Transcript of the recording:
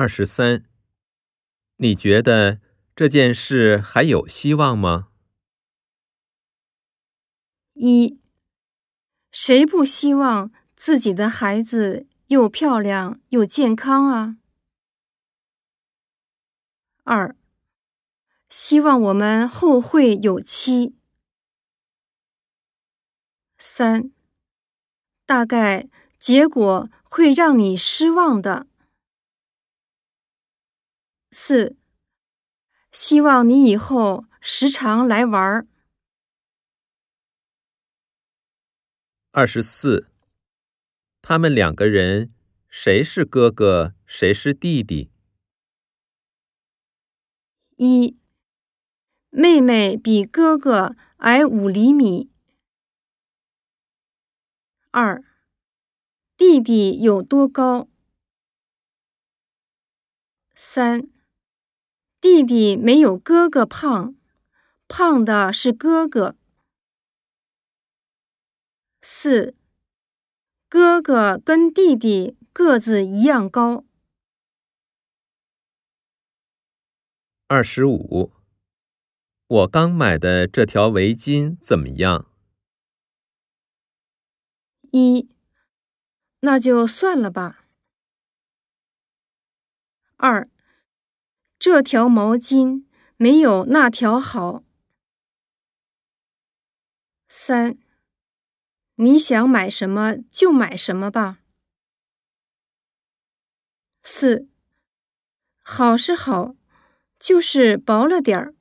二十三，你觉得这件事还有希望吗？一，谁不希望自己的孩子又漂亮又健康啊？二，希望我们后会有期。三，大概结果会让你失望的。四，希望你以后时常来玩儿。二十四，他们两个人谁是哥哥，谁是弟弟？一，妹妹比哥哥矮五厘米。二，弟弟有多高？三，弟弟没有哥哥胖，胖的是哥哥。四，哥哥跟弟弟个子一样高。二十五，我刚买的这条围巾怎么样？一，那就算了吧。二，这条毛巾没有那条好。三。你想买什么就买什么吧。四，好是好，就是薄了点儿。